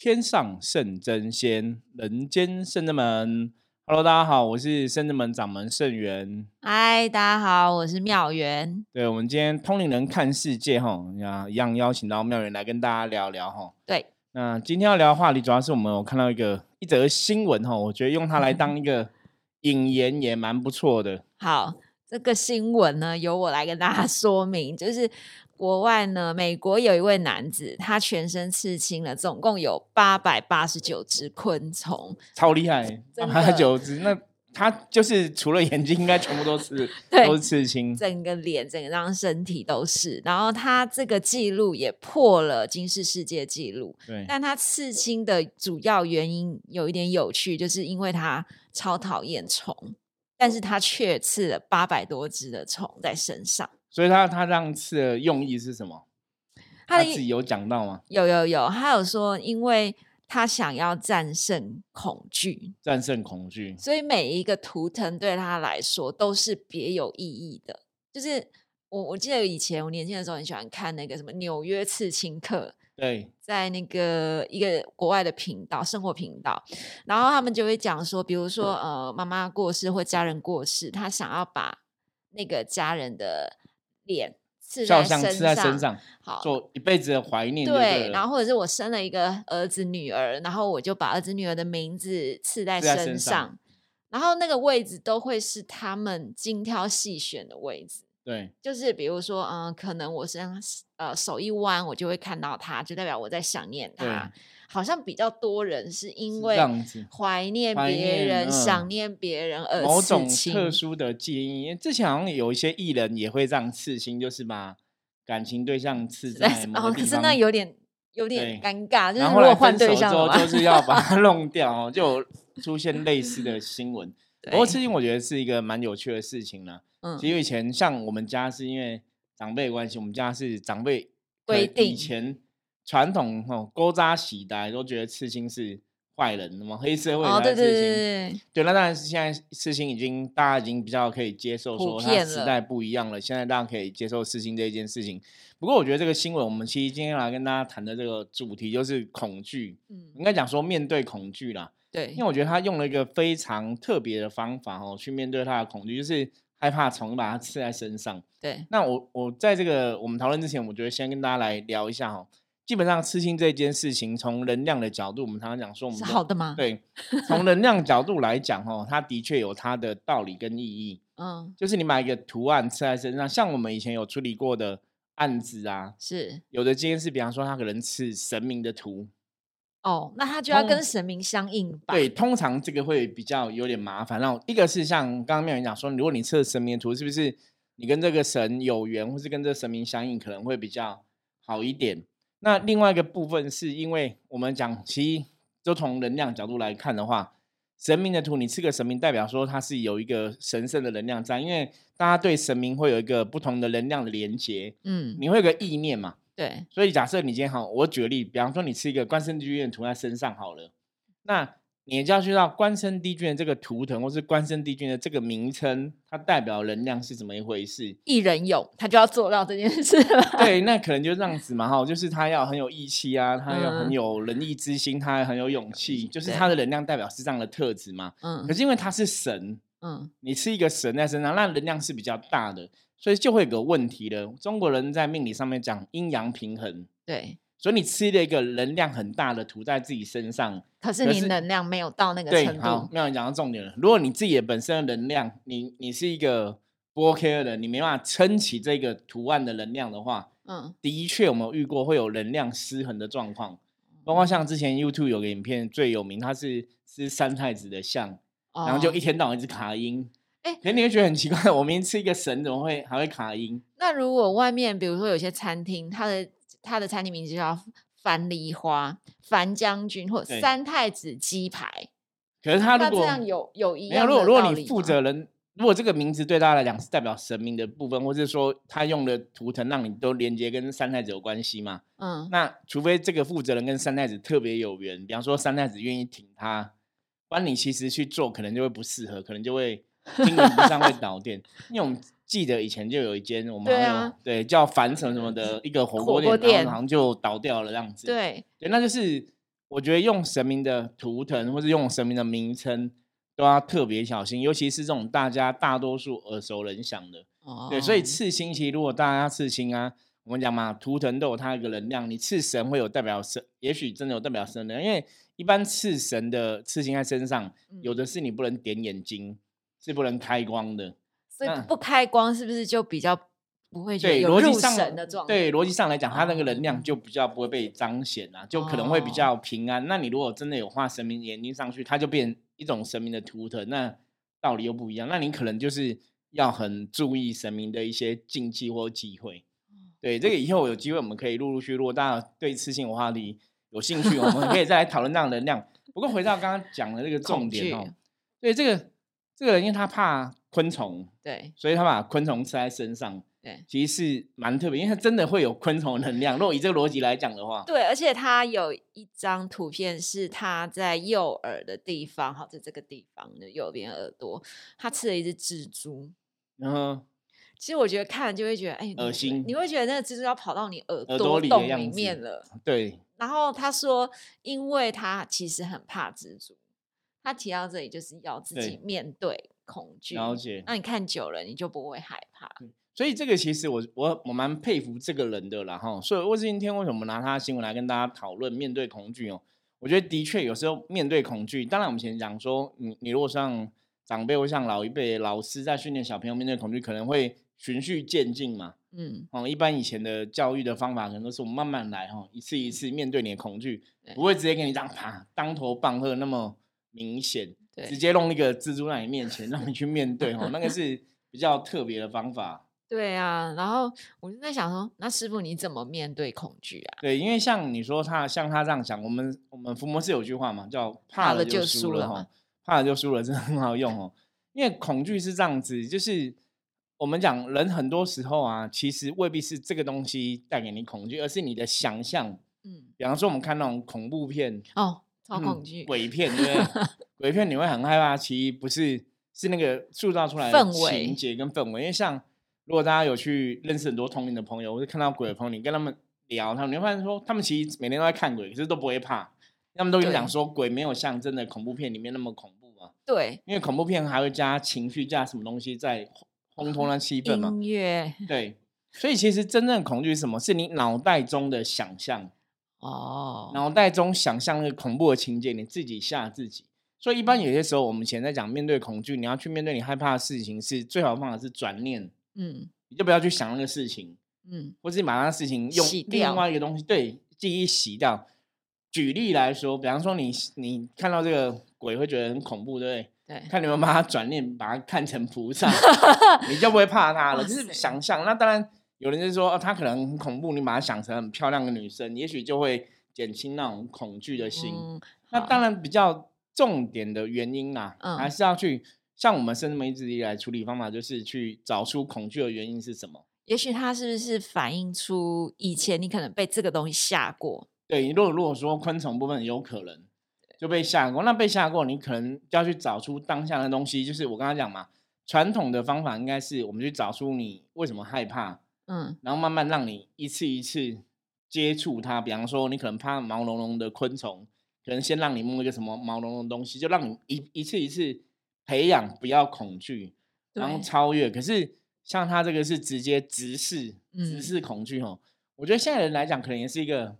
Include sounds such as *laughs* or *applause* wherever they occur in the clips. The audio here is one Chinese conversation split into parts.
天上圣真仙，人间圣真门。Hello，大家好，我是圣真门掌门圣元。嗨，大家好，我是妙元。对，我们今天通灵人看世界哈，一样邀请到妙元来跟大家聊聊哈。对，那今天要聊的话题，主要是我们有看到一个一则新闻哈，我觉得用它来当一个 *laughs* 引言也蛮不错的。好，这个新闻呢，由我来跟大家说明，就是。国外呢，美国有一位男子，他全身刺青了，总共有八百八十九只昆虫，超厉害，*laughs* 八十九只。那他就是除了眼睛，应该全部都是 *laughs* 都是刺青，整个脸、整个张身体都是。然后他这个记录也破了金氏世界纪录。对，但他刺青的主要原因有一点有趣，就是因为他超讨厌虫，但是他却刺了八百多只的虫在身上。所以他他这样刺的用意是什么？他自己有讲到吗？有有有，他有说，因为他想要战胜恐惧，战胜恐惧，所以每一个图腾对他来说都是别有意义的。就是我我记得以前我年轻的时候很喜欢看那个什么纽约刺青课，对，在那个一个国外的频道生活频道，然后他们就会讲说，比如说呃妈妈过世或家人过世，他想要把那个家人的脸刺在身上，好做一辈子的怀念。对，然后或者是我生了一个儿子女儿，然后我就把儿子女儿的名字刺在身上，然后那个位置都会是他们精挑细选的位置。对，就是比如说，嗯，可能我身上呃手一弯，我就会看到他，就代表我在想念他。好像比较多人是因为怀念别人、想念别人而某种特殊的记忆。之前好像有一些艺人也会这样刺青，就是把感情对象刺在某哦，可是那有点有点尴尬。就是如果换对象之后，就是要把它 *laughs* 弄掉，就 *laughs* 出现类似的新闻。不过刺青我觉得是一个蛮有趣的事情呢。嗯，其实以前像我们家是因为长辈关系，我们家是长辈规定以前。传统哦，勾扎喜的都觉得刺青是坏人，的嘛黑社会的刺青，对，那当然是现在刺青已经大家已经比较可以接受，说它时代不一样了，现在大家可以接受刺青这一件事情。不过我觉得这个新闻，我们其实今天来跟大家谈的这个主题就是恐惧，嗯，应该讲说面对恐惧啦，对，因为我觉得他用了一个非常特别的方法哦，去面对他的恐惧，就是害怕虫把它刺在身上。对，那我我在这个我们讨论之前，我觉得先跟大家来聊一下哈。基本上刺青这件事情，从能量的角度，我们常常讲说，我们是好的吗？对，从能量角度来讲，哦，它的确有它的道理跟意义。*laughs* 嗯，就是你买一个图案刺在身上，像我们以前有处理过的案子啊，是有的今天是，比方说他可能刺神明的图，哦，那他就要跟神明相应吧？对，通常这个会比较有点麻烦。然后一个是像刚刚妙云讲说，如果你刺神明图，是不是你跟这个神有缘，或是跟这个神明相应，可能会比较好一点？那另外一个部分是因为我们讲，其实就从能量角度来看的话，神明的图，你吃个神明，代表说它是有一个神圣的能量在，因为大家对神明会有一个不同的能量的连接，嗯，你会有个意念嘛，对，所以假设你今天好，我举个例，比方说你吃一个关圣帝君涂在身上好了，那。你就要知道关圣帝君的这个图腾，或是关圣帝君的这个名称，它代表能量是怎么一回事？一人有，他就要做到这件事。对，那可能就这样子嘛，哈，就是他要很有义气啊，他要很有仁义之心，他很有勇气，就是他的能量代表是这样的特质嘛。嗯。可是因为他是神，嗯，你是一个神在身上，那能量是比较大的，所以就会有个问题了。中国人在命理上面讲阴阳平衡。对。所以你吃了一个能量很大的涂在自己身上，可是你能量没有到那个程度。好，没有讲到重点了。如果你自己的本身的能量，你你是一个不 OK 的人，你没办法撑起这个图案的能量的话，嗯，的确我们遇过会有能量失衡的状况。包括像之前 YouTube 有个影片最有名，它是吃三太子的像，然后就一天到晚一直卡音。哎，可你会觉得很奇怪，我明明吃一个神，怎么会还会卡音？那如果外面比如说有些餐厅，它的他的餐厅名字叫樊梨花、樊将军或三太子鸡排。可是他如果这样有有一样，如果如果你负责人，如果这个名字对大家来讲是代表神明的部分，或者说他用的图腾让你都连接跟三太子有关系嘛？嗯，那除非这个负责人跟三太子特别有缘，比方说三太子愿意挺他，不然你其实去做可能就会不适合，可能就会经营不上会倒店，*laughs* 因为我们。记得以前就有一间我们对啊，对叫樊城什么的一个火锅店，然后好像就倒掉了这样子。对，对，那就是我觉得用神明的图腾或者用神明的名称都要特别小心，尤其是这种大家大多数耳熟能详的。对，所以哦刺青其实如果大家刺青啊，我们讲嘛，图腾都有它一个能量，你刺神会有代表神，也许真的有代表神的能量，因为一般刺神的刺青在身上，有嗯的是你不能点眼睛，是不能开光的。所以不开光是不是就比较不会觉得对，有入逻辑上神的状态？对逻辑上来讲，它那个能量哦就比较不会被彰显啊，就可能会比哦较平安。那你如果真的有画神明眼睛上去，它就变一种神明的图腾，那道理又不一样。那你可能就是要很注意神明的一些禁忌或忌讳。哦对，这个以后有机会我们可以陆陆续续，如果大家对刺青的话题有兴趣，我们可以再来讨论这样的能量。不过回到刚刚讲的这个 *laughs* 重恐点哦惧，对这个这个人，因为他怕昆虫，对所以他把昆虫吃在身上。对其实是蛮特别，因为它真的会有昆虫的能量。如果以这个逻辑来讲的话，对，而且它有一张图片是它在右耳的地方，好，在这个地方的右边耳朵，它吃了一只蜘蛛。然后其实我觉得看就会觉得，哎，恶心你会觉得那个蜘蛛要跑到你耳耳朵洞里面了。对，然后他说，因为他其实很怕蜘蛛，他提到这里就是要自己面对恐惧。了解。那你看久了，你就不会害怕。所以这个其实我我我蛮佩服这个人的啦哈。所以我今天为什么拿他的新闻来跟大家讨论面对恐惧哦？我觉得的确有时候面对恐惧，当然我们以前讲说，你你如果像长辈或像老一辈老师在训练小朋友面对恐惧，可能会循序渐进嘛。嗯，哦，一般以前的教育的方法可能都是我们慢慢来哈，一次一次面对你的恐惧，不会直接给你这样啪当头棒喝那么明显，对直接弄一个蜘蛛在你面前让你去面对哈，那个 *laughs* 是比较特别的方法。对啊。然后我就在想说，那师傅你怎么面对恐惧啊？对，因为像你说他像他这样想，我们我们伏魔是有句话嘛，叫怕了就输了哈怕了就输了，真的很好用哦。因为恐惧是这样子，就是我们讲人很多时候啊，其实未必是这个东西带给你恐惧，而是你的想象。嗯，比方说我们看那种恐怖片、哦，超嗯恐惧。鬼片，对不对？*laughs* 鬼片你会很害怕，其实不是是那个塑造出来的情节跟氛围。因为像如果大家有去认识很多同龄的朋友，或者看到鬼的朋友，你跟他们聊，他们你会发现说，他们其实每天都在看鬼，可是都不会怕。他们都跟你讲说，鬼没有像真的恐怖片里面那么恐怖嘛，对，因为恐怖片还会加情绪，加什么东西在烘托那气氛嘛。音乐对，所以其实真正的恐惧是什么？是你脑袋中的想象。哦，脑袋中想象那个恐怖的情节，你自己吓自己。所以一般有些时候，我们以前在讲面对恐惧，你要去面对你害怕的事情，是最好的方法是转念，嗯你就不要去想那个事情，嗯，或是把那个事情用另外一个东西对记忆洗掉。举例来说，比方说你你看到这个鬼会觉得很恐怖，对不对？对，看你们把它转念，把它看成菩萨，*laughs* 你就不会怕它了。就是想象。那当然，有人就说哦，他可能很恐怖，你把它想成很漂亮的女生，也许就会减轻那种恐惧的心。嗯，那当然，比较重点的原因啦，还嗯是要去像我们生命一直以来处理方法，就是去找出恐惧的原因是什么。也许它是不是反映出以前你可能被这个东西吓过？对，如果如果说昆虫部分有可能就被吓过，那被吓过，你可能就要去找出当下的东西。就是我刚刚讲嘛，传统的方法应该是我们去找出你为什么害怕，嗯然后慢慢让你一次一次接触它。比方说，你可能怕毛茸茸的昆虫，可能先让你摸一个什么毛茸茸的东西，就让你一一次一次培养不要恐惧，然后超越。可是像他这个是直接直视，直嗯视恐惧哦。我觉得现在人来讲，可能也是一个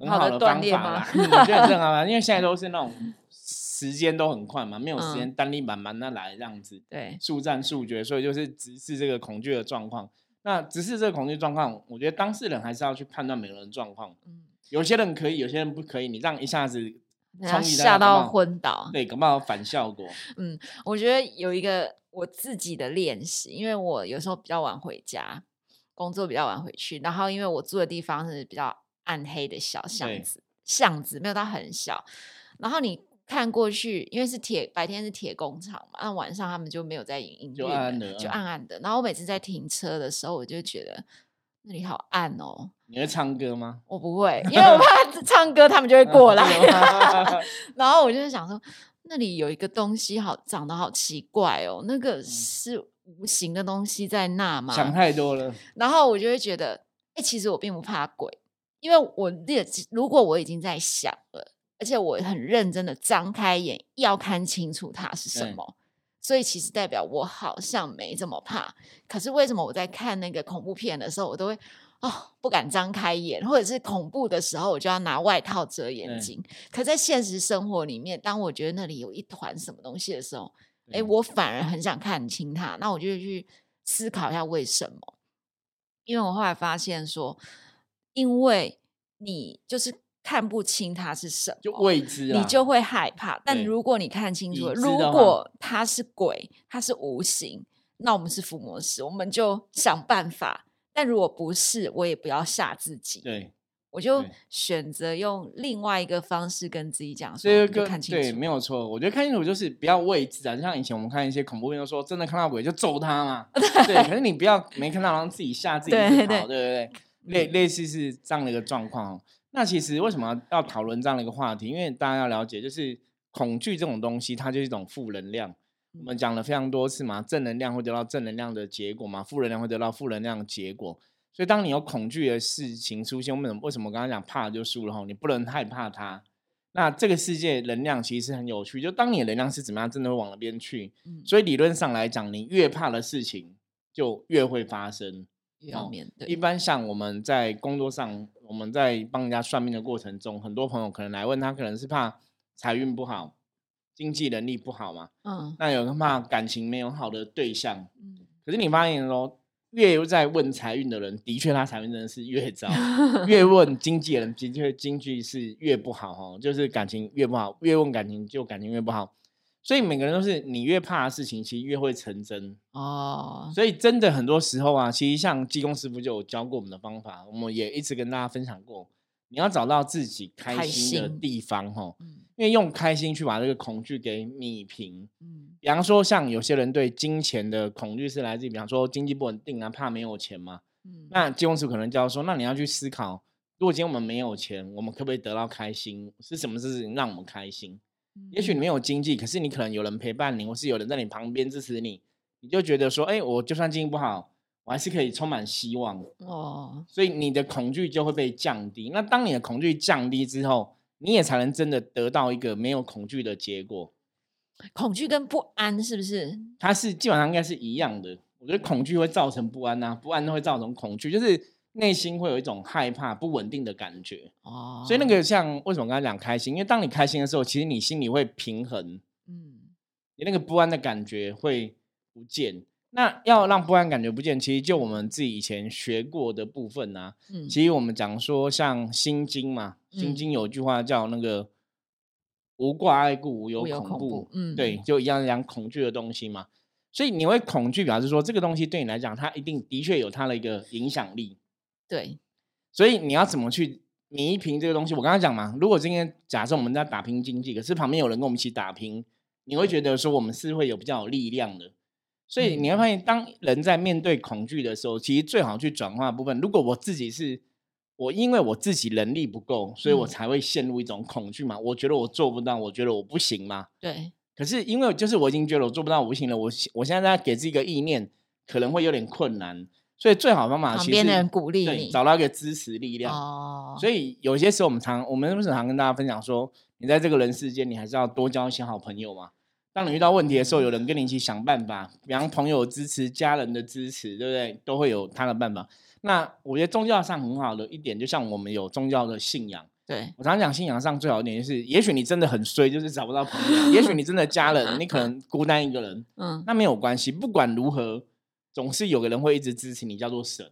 很好的方法啦。嗯我觉得很好 *laughs* 啊，因为现在都是那种时间都很快嘛，没有时嗯间单力慢慢的来这样子。对，速战速决，所以就是直视这个恐惧的状况。那只是这个恐惧状况，我觉得当事人还是要去判断每个人状况。嗯，有些人可以，有些人不可以。你这样一下子吓到昏倒。对，搞不好反效果。嗯，我觉得有一个我自己的练习，因为我有时候比较晚回家，工作比较晚回去，然后因为我住的地方是比较暗黑的小巷子，巷子没有到很小，然后你看过去，因为是铁白天是铁工厂嘛，那晚上他们就没有在营营运就暗就暗暗的。然后我每次在停车的时候，我就觉得那里好暗哦。你会唱歌吗？*laughs* 我不会，因为我怕 *laughs* 唱歌，他们就会过来。*laughs* 然后我就想说，那里有一个东西好长得好奇怪哦，那嗯个是无形的东西在那吗？想太多了。然后我就会觉得，哎、其实我并不怕鬼，因为我列如果我已经在想了，而且我很认真的张开眼，要看清楚它是什么。所以其实代表我好像没这么怕。可是为什么我在看那个恐怖片的时候，我都会哦不敢张开眼，或者是恐怖的时候，我就要拿外套遮眼睛。可在现实生活里面，当我觉得那里有一团什么东西的时候，哎，我反而很想看清它，那我就去思考一下为什么。因为我后来发现说，因为你就是看不清它是什么，就未知啊，你就会害怕。但如果你看清楚如果它是鬼，它是无形，那我们是伏魔师，我们就想办法。但如果不是，我也不要吓自己，对，我就对选择用另外一个方式跟自己讲所以就看清楚。对没有错。我觉得看清楚就是不要未知啊，就像以前我们看一些恐怖片，都说真的看到鬼就揍他嘛，*laughs* 对。可是你不要没看到，然后自己吓自己对对跑对对对，类嗯类似是这样的一个状况哦。那其实为什么要讨论这样的一个话题？因为大家要了解，就是恐惧这种东西，它就是一种负能量。我们讲了非常多次嘛，正能量会得到正能量的结果嘛，负能量会得到负能量的结果。所以，当你有恐惧的事情出现，为什么为什么我刚刚讲怕就输了哈？你不能害怕它。那这个世界能量其实很有趣，就当你的能量是怎么样，真的会往那边去。嗯所以理论上来讲，你越怕的事情就越会发生。也要哦面对。一般像我们在工作上，我们在帮人家算命的过程中，很多朋友可能来问他，可能是怕财运不好、经济能力不好嘛。嗯那有人怕感情没有好的对象，嗯，可是你发现说，越在问财运的人，的确他财运真的是越糟；*laughs* 越问经济的人，的确经济是越不好哦，就是感情越不好。越问感情，就感情越不好。所以每个人都是，你越怕的事情，其实越会成真。哦，所以真的很多时候啊，其实像济公师傅就有教过我们的方法，我们也一直跟大家分享过。你要找到自己开开心的地方哦，嗯因为用开心去把这个恐惧给弭平。嗯比方说，像有些人对金钱的恐惧是来自于，比方说经济不稳定啊，怕没有钱嘛。嗯，那金公师傅可能教说，那你要去思考，如果今天我们没有钱，我们可不可以得到开心？是什么事情让我们开心？也许你没有经济，可是你可能有人陪伴你，或是有人在你旁边支持你，你就觉得说，哎、我就算经济不好，我还是可以充满希望。哦，所以你的恐惧就会被降低。那当你的恐惧降低之后，你也才能真的得到一个没有恐惧的结果。恐惧跟不安是不是？它是基本上应该是一样的。我觉得恐惧会造成不安呐、不安会造成恐惧，就是内心会有一种害怕、不稳定的感觉。哦，所以那个像为什么刚才讲开心？因为当你开心的时候，其实你心里会平衡，嗯你那个不安的感觉会不见。那要让不安感觉不见，其实就我们自己以前学过的部分啊，嗯，其实我们讲说像《心经》嘛，《心嗯经》有句话叫那个“无挂碍故，无有恐怖恐怖”，嗯对，就一样讲恐惧的东西嘛。所以你会恐惧，表示说这个东西对你来讲，它一定的确有它的一个影响力。对，所以你要怎么去弥平这个东西？我刚刚讲嘛，如果今天假设我们在打拼经济，可是旁边有人跟我们一起打拼，你会觉得说我们是会有比较有力量的。所以你会发现，当人在面对恐惧的时候，其实最好去转化的部分。如果我自己是我，因为我自己能力不够，所以我嗯才会陷入一种恐惧嘛。我觉得我做不到，我觉得我不行嘛。对，可是因为就是我已经觉得我做不到，我不行了，我我现在在给自己一个意念，可能会有点困难。所以最好的方法其实是旁边的人鼓励找到一个支持力量。哦，所以有些时候我们常我们为什么常跟大家分享说，你在这个人世间，你还是要多交一些好朋友嘛。当你遇到问题的时候，有人跟你一起想办法，比方朋友支持、家人的支持，对不对？都会有他的办法。那我觉得宗教上很好的一点，就像我们有宗教的信仰。对，我常常讲信仰上最好一点就是，也许你真的很衰，就是找不到朋友；也许你真的家人，*laughs* 你可能孤单一个人，嗯，那没有关系。不管如何，总是有个人会一直支持你，叫做神。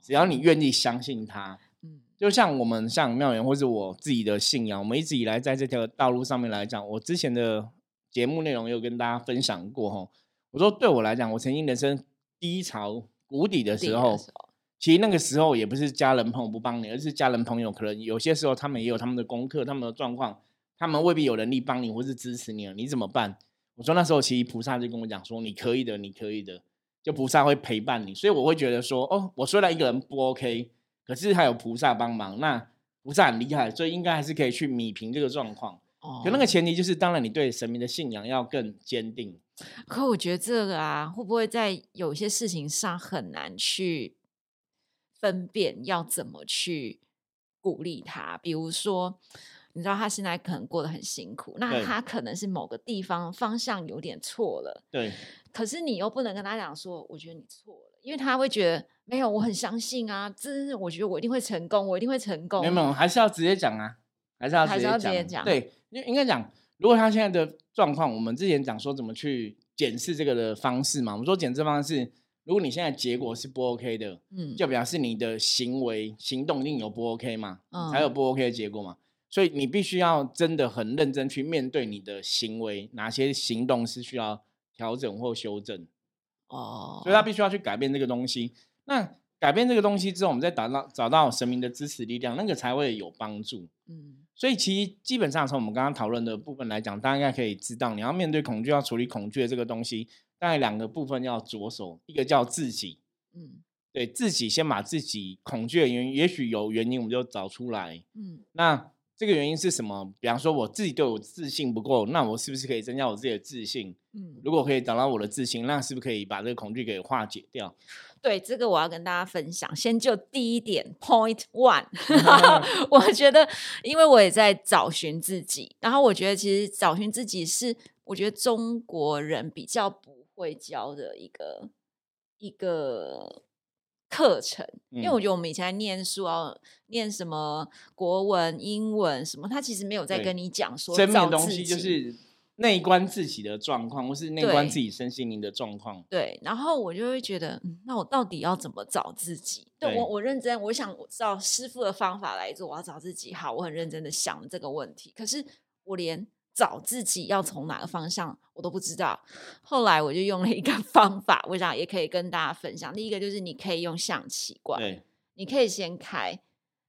只要你愿意相信他，嗯就像我们像妙元或是我自己的信仰，我们一直以来在这条道路上面来讲，我之前的节目内容也有跟大家分享过哈。我说对我来讲，我曾经人生低潮谷底的地时候，的时候其实那个时候也不是家人朋友不帮你，而是家人朋友可能有些时候他们也有他们的功课、他们的状况，他们未必有能力帮你或是支持你了，你怎么办？我说那时候其实菩萨就跟我讲说，你可以的，你可以的，就菩萨会陪伴你，所以我会觉得说，哦，我虽然一个人不 OK，可是还有菩萨帮忙，那菩萨很厉害，所以应该还是可以去弭平这个状况。哦，可那个前提就是，当然你对神明的信仰要更坚定。可我觉得这个啊，会不会在有些事情上很难去分辨要怎么去鼓励他？比如说，你知道他现在可能过得很辛苦，那他可能是某个地方方向有点错了，对可是你又不能跟他讲说，我觉得你错了，因为他会觉得没有，我很相信啊，这是我觉得我一定会成功，我一定会成功。没有没有，还是要直接讲啊，还是要直还是要接讲。直接讲对，因为应该讲，如果他现在的状况，我们之前讲说怎么去检视这个的方式嘛，我们说检视方式，如果你现在结果是不 OK 的，嗯，就表示你的行为行动一定有不 OK 嘛，嗯才有嗯不 OK 的结果嘛。所以你必须要真的很认真去面对你的行为，哪些行动是需要调整或修正。哦，所以他必须要去改变这个东西。那改变这个东西之后，我们再找到找到神明的支持力量，那个才会有帮助。嗯所以其实基本上从我们刚刚讨论的部分来讲，大家应该可以知道，你要面对恐惧，要处理恐惧的这个东西，大概两个部分要着手，一个叫自己，嗯对自己先把自己恐惧的原因，也许有原因，我们就找出来。嗯那这个原因是什么？比方说我自己对我自信不够，那我是不是可以增加我自己的自信？嗯，如果可以找到我的自信，那是不是可以把这个恐惧给化解掉？*laughs* 对，这个我要跟大家分享。先就第一点，Point One，*laughs* *laughs* 我觉得，因为我也在找寻自己，然后我觉得其实找寻自己是我觉得中国人比较不会教的一个一个课程，因为嗯我觉得我们以前在念书啊，念什么国文、英文什么，他其实没有在跟你讲说生命找自的东西就是内观自己的状况，或是内观自己身心灵的状况。对，然后我就会觉得，嗯，那我到底要怎么找自己？对对我，我认真，我想照师傅的方法来做，我要找自己。好，我很认真的想这个问题，可是我连找自己要从哪个方向我都不知道。后来我就用了一个 *laughs* 方法，我想也可以跟大家分享。第一个就是你可以用象棋卦，对你可以先开。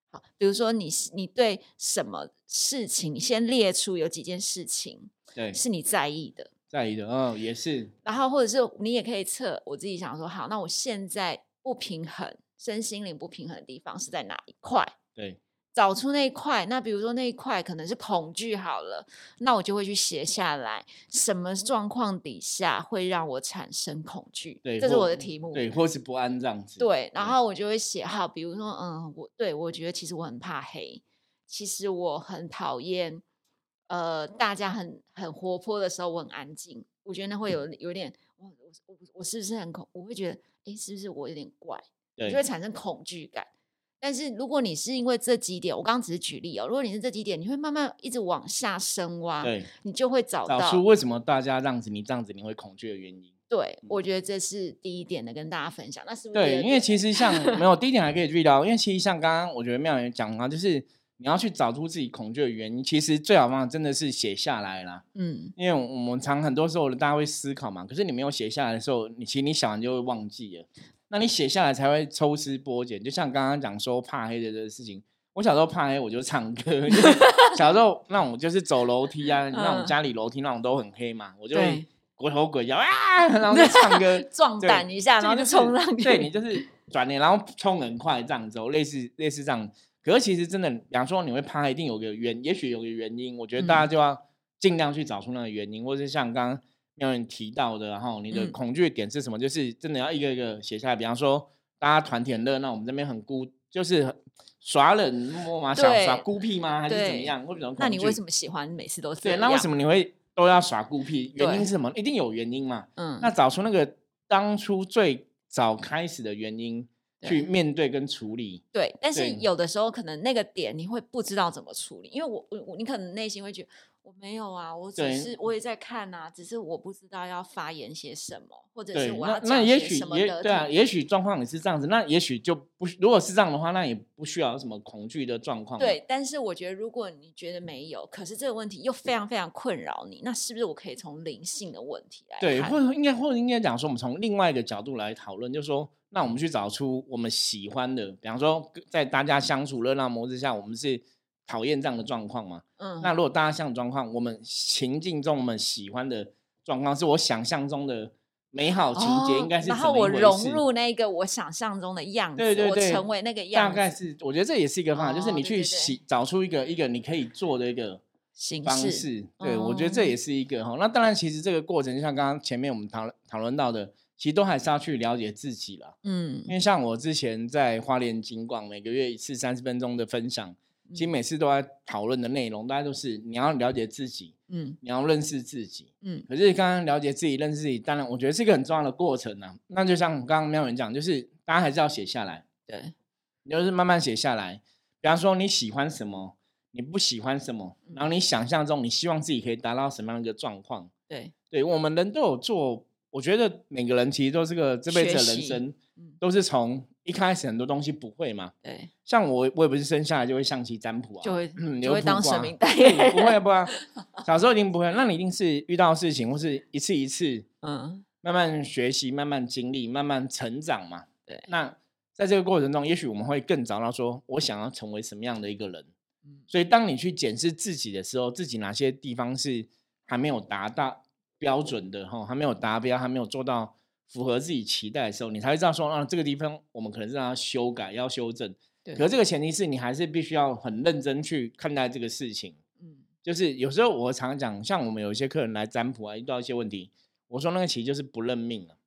好，比如说你你对什么事情，你先列出有几件事情对，是你在意的，在意的，嗯，也是，然后或者是你也可以测，我自己想说，好，那我现在不平衡，身心灵不平衡的地方是在哪一块？对找出那一块，那比如说那一块可能是恐惧好了，那我就会去写下来，什么状况底下会让我产生恐惧？对，这是我的题目。对，或是不安这样子。对，然后我就会写好，比如说，嗯，我对我觉得其实我很怕黑，其实我很讨厌，呃，大家很很活泼的时候我很安静，我觉得那会有有点，我我我我是不是很恐？我会觉得，哎，是不是我有点怪？对就会产生恐惧感。但是如果你是因为这几点，我刚刚只是举例哦，如果你是这几点，你会慢慢一直往下深挖，对，你就会找到找出为什么大家这样子，你这样子你会恐惧的原因。对，我觉得这是第一点的，跟大家分享。那是不是第对，因为其实像没有第一点还可以注意到，因为其实像刚刚我觉得妙言讲啊，就是你要去找出自己恐惧的原因，其实最好方法真的是写下来啦。嗯因为我们常很多时候大家会思考嘛，可是你没有写下来的时候，你其实你想完就会忘记了。那你写下来才会抽丝剥茧。就像刚刚讲说怕黑的这个事情，我小时候怕黑我就唱歌，就是 *laughs* 小时候那种就是走楼梯啊，那种嗯家里楼梯那种都很黑嘛，我就会鬼吼鬼叫啊，然后就唱歌 *laughs* 壮对胆一下，然后就是冲上去。对你就是转脸，然后冲很快这样子哦，类似类似这样。可是其实真的，比方说你会怕，一定有个原，也许有个原因。我觉得大家嗯就要尽量去找出那个原因，或者是像刚刚妙人提到的，然后你的嗯恐惧点是什么？就是真的要一个一个写下来。比方说，大家团体很热闹，我们这边很孤，就是耍冷漠吗？想耍孤僻吗？还是怎么对样？或者怎么？那你为什么喜欢每次都这对？样？那为什么你会都要耍孤僻？原因是什么？一定有原因嘛。嗯，那找出那个当初最早开始的原因，去面对跟处理。对，但是有的时候可能那个点你会不知道怎么处理，因为我我我你可能内心会觉得我没有啊，我只对是我也在看啊，只是我不知道要发言些什么，或者，是我那要那也许什么的也对啊，也许状况也是这样子，那也许就不，如果是这样的话，那也不需要有什么恐惧的状况。对，，但是我觉得如果你觉得没有，可是这个问题又非常非常困扰你，那是不是我可以从灵性的问题来对，或者应该或者应该讲说，我们从另外一个角度来讨论，就是说，那我们去找出我们喜欢的，比方说在大家相处热闹模式下，我们是讨厌这样的状况嘛？嗯，那如果大家相处状况，我们情境中我们喜欢的状况，是我想象中的美好情节，哦应该是然后我融入那个我想象中的样子，对对对我成为那个样大，概是，我觉得这也是一个方法，就是你去找出一个一个你可以做的一个形式方式。对，我觉得这也哦是一个哈。那当然，其实这个过程就像刚刚前面我们讨论讨论到的，其实都还是要去了解自己啦。嗯因为像我之前在花莲金广，每个月一次三十分钟的分享，其实每次都在讨论的内容，大家都是你要了解自己，嗯。你要认识自己。嗯。可是刚刚了解自己、认识自己，当然我觉得是一个很重要的过程呢、那就像刚刚妙文讲，就是大家还是要写下来，对，你就是慢慢写下来。比方说你喜欢什么，你不喜欢什么，然后你想象中你希望自己可以达到什么样的一个状况。对，对我们人都有做，我觉得每个人其实都是个这辈子的人生嗯，都是从一开始很多东西不会嘛。对，像我，我也不是生下来就会象棋占卜啊，就会嗯就会当神明代对言不会不会啊，*laughs* 小时候一定不会，那你一定是遇到事情或是一次一次嗯，慢慢学习、慢慢经历、慢慢成长嘛。对那在这个过程中，也许我们会更找到说我想要成为什么样的一个人。嗯所以，当你去检视自己的时候，自己哪些地方是还没有达到标准的哈，还没有达标，还没有做到符合自己期待的时候，你才会知道说，啊，这个地方我们可能是要修改、要修正。对，可是这个前提是你还是必须要很认真去看待这个事情。嗯就是有时候我常讲，像我们有一些客人来占卜啊，遇到一些问题，我说那个其实就是不认命了。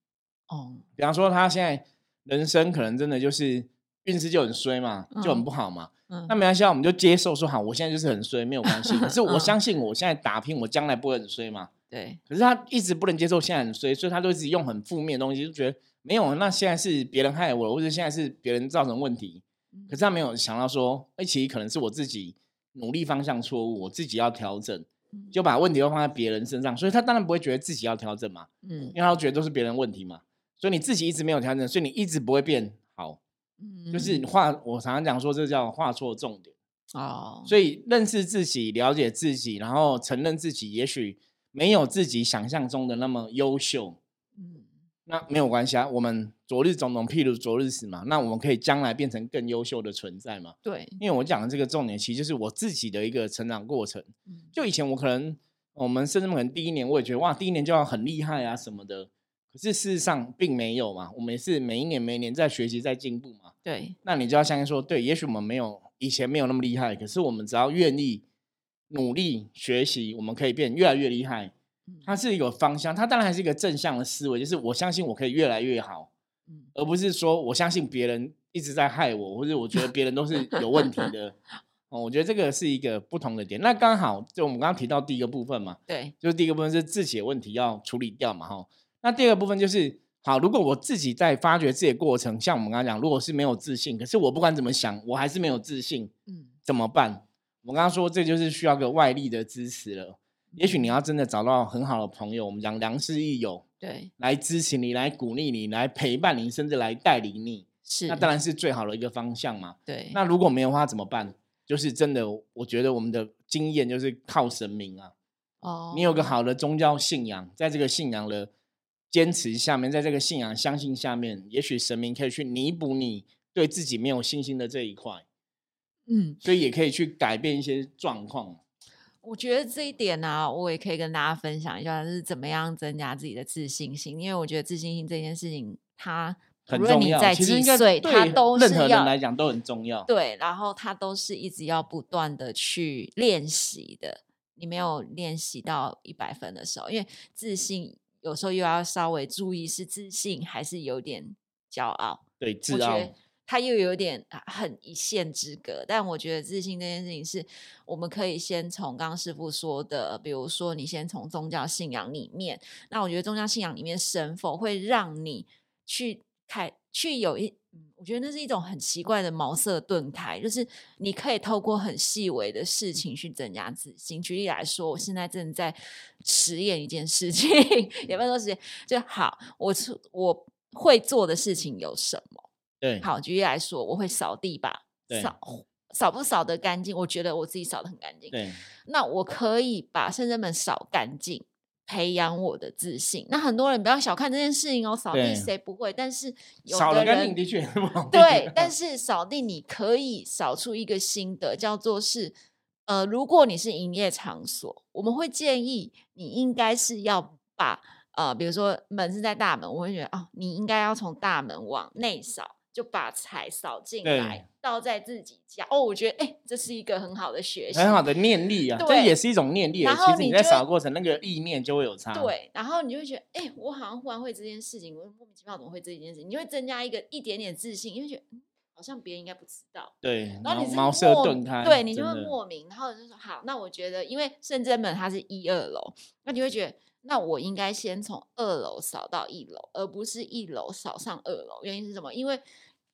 哦，比方说他现在人生可能真的就是运势就很衰嘛，就很嗯不好嘛。嗯那没关系啊，我们就接受说好，我现在就是很衰，没有关系。可是我嗯相信我现在打拼，我将来不会很衰嘛。对，可是他一直不能接受现在很衰，所以他都一直用很负面的东西，就觉得没有，那现在是别人害我，或者现在是别人造成问题。嗯可是他没有想到说，哎、其实可能是我自己努力方向错误，我自己要调整，嗯就把问题都放在别人身上，所以他当然不会觉得自己要调整嘛，嗯因为他都觉得都是别人问题嘛。所以你自己一直没有调整，所以你一直不会变好。嗯，就是你画，我常常讲说，这叫画错重点。哦，所以认识自己、了解自己，然后承认自己也许没有自己想象中的那么优秀，嗯那没有关系啊。我们昨日种种，譬如昨日死嘛，那我们可以将来变成更优秀的存在嘛。对，因为我讲的这个重点，其实就是我自己的一个成长过程。嗯就以前我可能我们甚至可能第一年我也觉得哇，第一年就要很厉害啊什么的，可是事实上并没有嘛。我们也是每一年每一年在学习在进步嘛。对，那你就要相信说，对，也许我们没有以前没有那么厉害，可是我们只要愿意努力学习，我们可以变越来越厉害。嗯它是一个方向，它当然还是一个正向的思维，就是我相信我可以越来越好，嗯而不是说我相信别人一直在害我，或者我觉得别人都是有问题的。*laughs* 哦，我觉得这个是一个不同的点。那刚好就我们刚刚提到第一个部分嘛，对，就是第一个部分是自己的问题要处理掉嘛，哈。那第二个部分就是，好，如果我自己在发掘自己的过程，像我们刚刚讲，如果是没有自信，可是我不管怎么想，我还是没有自信，嗯怎么办？我刚刚说这就是需要个外力的支持了。也许你要真的找到很好的朋友，我们讲良师益友对，来支持你、来鼓励你、来陪伴你，甚至来带领你，是，那当然是最好的一个方向嘛。对，那如果没有的话怎么办？就是真的，我觉得我们的经验就是靠神明啊。哦，你有个好的宗教信仰，在这个信仰的坚持下面，在这个信仰相信下面，也许神明可以去弥补你对自己没有信心的这一块，嗯，所以也可以去改变一些状况。我觉得这一点呢、我也可以跟大家分享一下，是怎么样增加自己的自信心。因为我觉得自信心这件事情，它无很重要，论你在几岁，它对都任何人是要来讲都很重要。对，然后它都是一直要不断的去练习的。你没有练习到一百分的时候，因为自信有时候又要稍微注意是自信还是有点骄傲。对，我自傲觉得，它又有点很一线之隔。但我觉得自信这件事情是，我们可以先从刚师傅说的，比如说你先从宗教信仰里面，那我觉得宗教信仰里面神否会让你去开去有一。我觉得那是一种很奇怪的茅塞顿开，就是你可以透过很细微的事情去增加自信。举例来说，我现在正在实验一件事情，*laughs* 也不能说实验，就好，我是我会做的事情有什么？对，好，举例来说，我会扫地吧，对扫扫不扫得干净？我觉得我自己扫得很干净。对，那我可以把圣人们扫干净，培养我的自信。那很多人不要小看这件事情哦，扫地谁不会？但是有少的人了干净的确 *laughs* 对，*laughs* 但是扫地你可以扫出一个心得，叫做是，呃，如果你是营业场所，我们会建议你应该是要把呃，比如说门是在大门，我会觉得哦，你应该要从大门往内扫，就把财扫进来，倒在自己家。哦，我觉得哎，这是一个很好的学习，很好的念力啊，这也是一种念力啊。然后其实你在扫的过程，那个意念就会有差。对，然后你就会觉得，哎、我好像忽然会这件事情，我莫名其妙怎么会这件事情？你会增加一个一点点自信，因为觉得、嗯、好好像别人应该不知道。对，然后你是茅塞顿开，对你就会莫名，然后就说好，那我觉得因为圣真门它是一二楼，那你会觉得那我应该先从二楼扫到一楼，而不是一楼扫上二楼。原因是什么？因为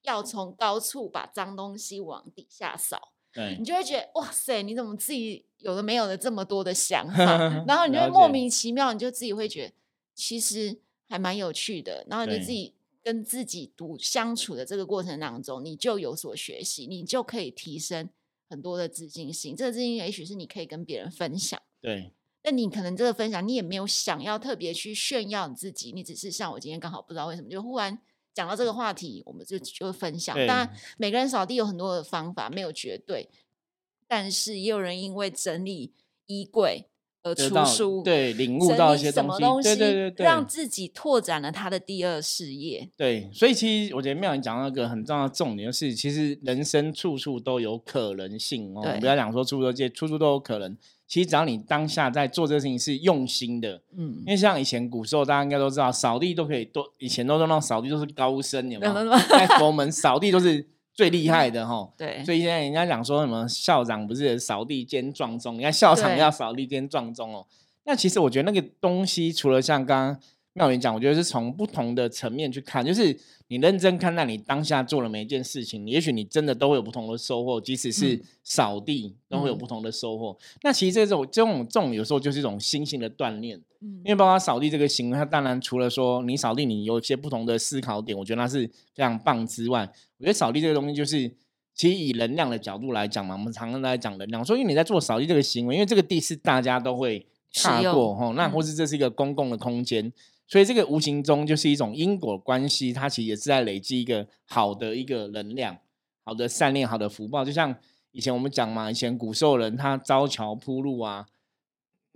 要从高处把脏东西往底下扫，对你就会觉得哇塞，你怎么自己有的没有的这么多的想 *laughs* 法，然后你就会莫名其妙，你就自己会觉得其实还蛮有趣的，然后你对自己跟自己独相处的这个过程当中，你就有所学习，你就可以提升很多的自信心。这个自信心也许是你可以跟别人分享。对但你可能这个分享，你也没有想要特别去炫耀你自己，你只是像我今天刚好不知道为什么就忽然讲到这个话题，我们就就分享。当然，每个人扫地有很多的方法，没有绝对，但是也有人因为整理衣柜出书，对领悟到一些东西，么东西，对对对对，让自己拓展了他的第二事业。对，所以其实我觉得妙你讲到一个很重要的重点，就是其实人生处处都有可能性哦。不要讲说处处都见，处处都有可能。其实只要你当下在做这个事情是用心的，嗯因，为像以前古时候大家应该都知道，扫地都可以都以前都说那种扫地都是高僧，有没有？*laughs* 在佛门扫地都是最厉害的哈。对，所以现在人家讲说什么校长不是扫地兼撞钟，你看校长要扫地兼撞钟哦。那其实我觉得那个东西，除了像刚刚妙云讲，我觉得是从不同的层面去看，就是你认真看待你当下做的每一件事情，也许你真的都会有不同的收获，即使是嗯扫地都会有嗯不同的收获。那其实这种这种这种有时候就是一种心性的锻炼。嗯因为包括扫地这个行为，它当然除了说你扫地你有一些不同的思考点，我觉得那是非常棒之外，我觉得扫地这个东西就是，其实以能量的角度来讲嘛，我们常常在讲能量，所以你在做扫地这个行为，因为这个地是大家都会踏过吼，那嗯或是这是一个公共的空间，所以这个无形中就是一种因果关系，它其实也是在累积一个好的一个能量，好的善念，好的福报，就像以前我们讲嘛，以前古时候人他造桥铺路啊。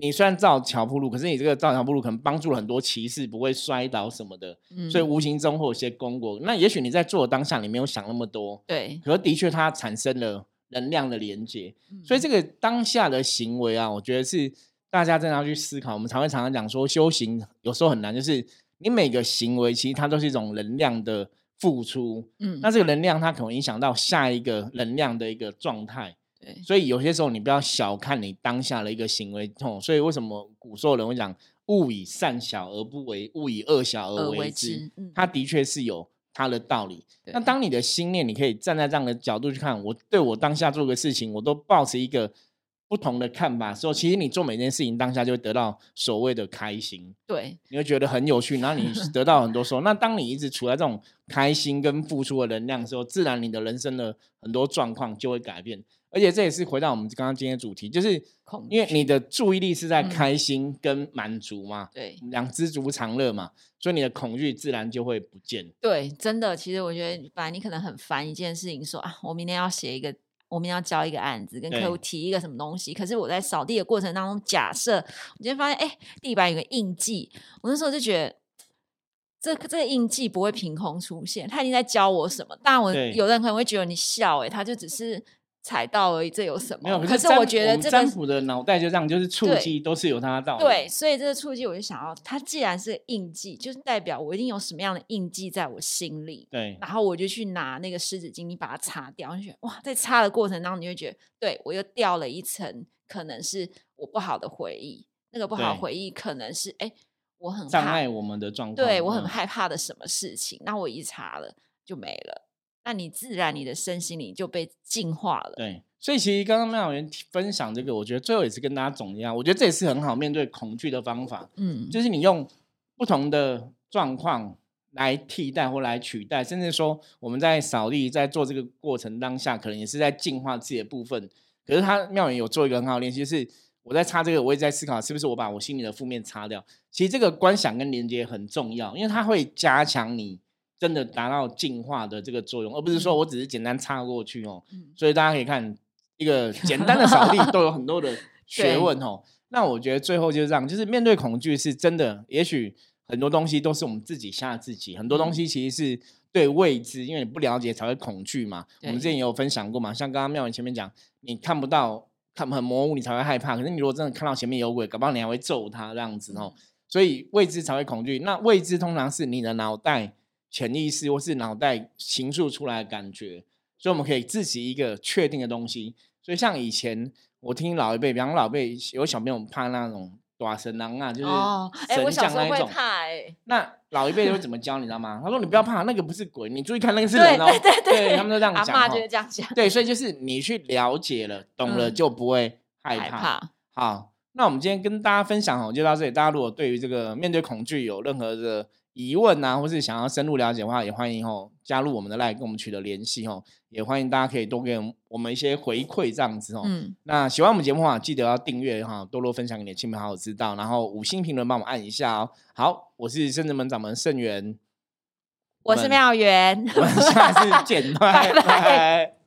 你虽然造桥铺路，可是你这个造桥铺路可能帮助了很多骑士不会摔倒什么的，嗯所以无形中会有些功果。那也许你在做的当下你没有想那么多，对，可是的确它产生了能量的连接。所以嗯这个当下的行为啊，我觉得是大家真的要去思考。我们常会常常讲说，修行有时候很难，就是你每个行为其实它都是一种能量的付出。嗯，那这个能量它可能影响到下一个能量的一个状态。对，所以有些时候你不要小看你当下的一个行为哦。所以为什么古时候人会讲“勿以善小而不为，勿以恶小而而为为之之”？嗯它的确是有它的道理。那对当你的心念，你可以站在这样的角度去看，我对我当下做个事情，我都抱持一个不同的看法的时候，其实你做每件事情当下就会得到所谓的开心，对，你会觉得很有趣，*laughs* 然后你得到很多收获。那当你一直处在这种开心跟付出的能量的时候，自然你的人生的很多状况就会改变。而且这也是回到我们刚刚今天的主题，就是恐因为你的注意力是在嗯开心跟满足嘛，对两知足常乐嘛，所以你的恐惧自然就会不见。对，真的，其实我觉得，本来你可能很烦一件事情，说啊，我明天要写一个，我们要交一个案子，跟客户提一个什么东西。可是我在扫地的过程当中，假设我今天发现，哎，地板有个印记，我那时候就觉得。这这个印记不会凭空出现，他已经在教我什么。当然，我有的人可能会觉得你笑、欸，他就只是踩到而已，这有什么？没有，可是我觉得这个占卜的脑袋就这样，就是触对及都是有它的道理。对，所以这个触及我就想要，它既然是印记，就是代表我一定有什么样的印记在我心里。对然后我就去拿那个湿纸巾，你把它擦掉，就觉得哇，在擦的过程当中，你会觉得，对我又掉了一层，可能是我不好的回忆。那个不好的回忆可能是，哎，我很怕障碍我们的状况。对我很嗯害怕的什么事情，那我一擦了就没了。那你自然你的身心灵就被净化了。对，所以其实刚刚妙元分享这个，我觉得最后也是跟大家总结我觉得这也是很好面对恐惧的方法，嗯，就是你用不同的状况来替代或来取代，甚至说我们在扫地在做这个过程当下，可能也是在净化自己的部分。可是他妙元有做一个很好的练习，就是我在擦这个，我也在思考是不是我把我心里的负面擦掉。其实这个观想跟连接很重要，因为它会加强你真的达到净化的这个作用，而不是说我只是简单擦过去哦。嗯所以大家可以看一个简单的扫地 *laughs* 都有很多的学问哦。那我觉得最后就是这样，就是面对恐惧是真的，也许很多东西都是我们自己吓自己，很多东嗯西其实是对未知，因为你不了解才会恐惧嘛。我们之前也有分享过嘛，像刚刚妙文前面讲，你看不到。看很模糊，你才会害怕。可是你如果真的看到前面有鬼，搞不好你还会揍他这样子哦。所以未知才会恐惧。那未知通常是你的脑袋潜意识或是脑袋形塑出来的感觉。所以我们可以自己一个确定的东西。所以像以前我听老一辈，比方老一辈有小朋友怕那种大神狼啊，就是哦，哎，我神小时候会将那一种。怕哎，那老一辈会怎么教你知道吗？他说你不要怕，那个不是鬼，你注意看那个是人哦。对对对他们都这样讲哦阿妈就是这样讲，对，所以就是你去了解了、懂了，嗯就不会害怕。害怕。好，那我们今天跟大家分享哦，就到这里。大家如果对于这个面对恐惧有任何的疑问啊，或是想要深入了解的话，也欢迎哦加入我们的 line 跟我们取得联系哦。也欢迎大家可以多给我们一些回馈这样子哦。嗯，那喜欢我们节目的话，记得要订阅哈，多多分享给你的亲朋好友知道，然后五星评论帮我们按一下哦。好，我是圣智门掌门盛元，我是妙元，我们下次见，拜 *laughs* 拜拜拜。